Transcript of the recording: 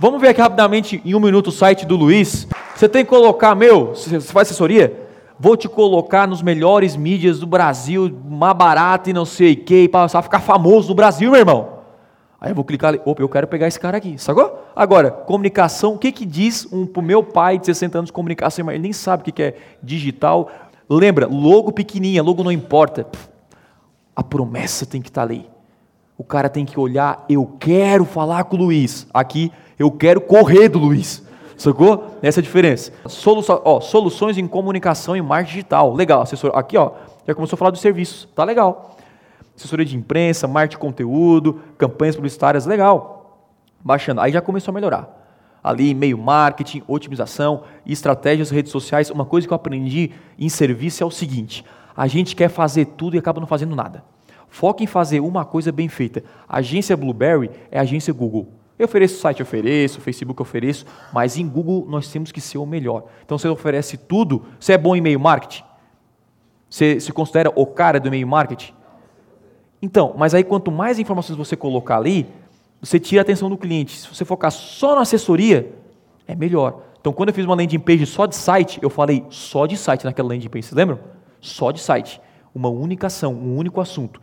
Vamos ver aqui rapidamente, em um minuto, o site do Luiz. Você tem que colocar, meu, você faz assessoria? Vou te colocar nos melhores mídias do Brasil, mais barato e não sei o que, para ficar famoso no Brasil, meu irmão. Aí eu vou clicar ali, opa, eu quero pegar esse cara aqui, sacou? Agora, comunicação, o que que diz um, pro meu pai de 60 anos de comunicação, ele nem sabe o que, que é digital. Lembra, logo pequenininha, logo não importa. A promessa tem que estar tá ali. O cara tem que olhar, eu quero falar com o Luiz. Aqui, eu quero correr do Luiz. Sacou? Essa é a diferença. Solução, ó, soluções em comunicação e marketing digital. Legal, assessor. Aqui, ó, já começou a falar dos serviços. Tá legal assessoria de imprensa, marketing conteúdo, campanhas publicitárias, legal. Baixando. Aí já começou a melhorar. Ali, e-mail marketing, otimização, estratégias, redes sociais. Uma coisa que eu aprendi em serviço é o seguinte: a gente quer fazer tudo e acaba não fazendo nada. Foca em fazer uma coisa bem feita. A agência Blueberry é agência Google. Eu ofereço site, ofereço, Facebook ofereço, mas em Google nós temos que ser o melhor. Então você oferece tudo. Você é bom em e-mail marketing? Você se considera o cara do e-mail marketing? Então, mas aí quanto mais informações você colocar ali, você tira a atenção do cliente. Se você focar só na assessoria, é melhor. Então, quando eu fiz uma landing page só de site, eu falei só de site naquela landing page. Vocês lembram? Só de site. Uma única ação, um único assunto.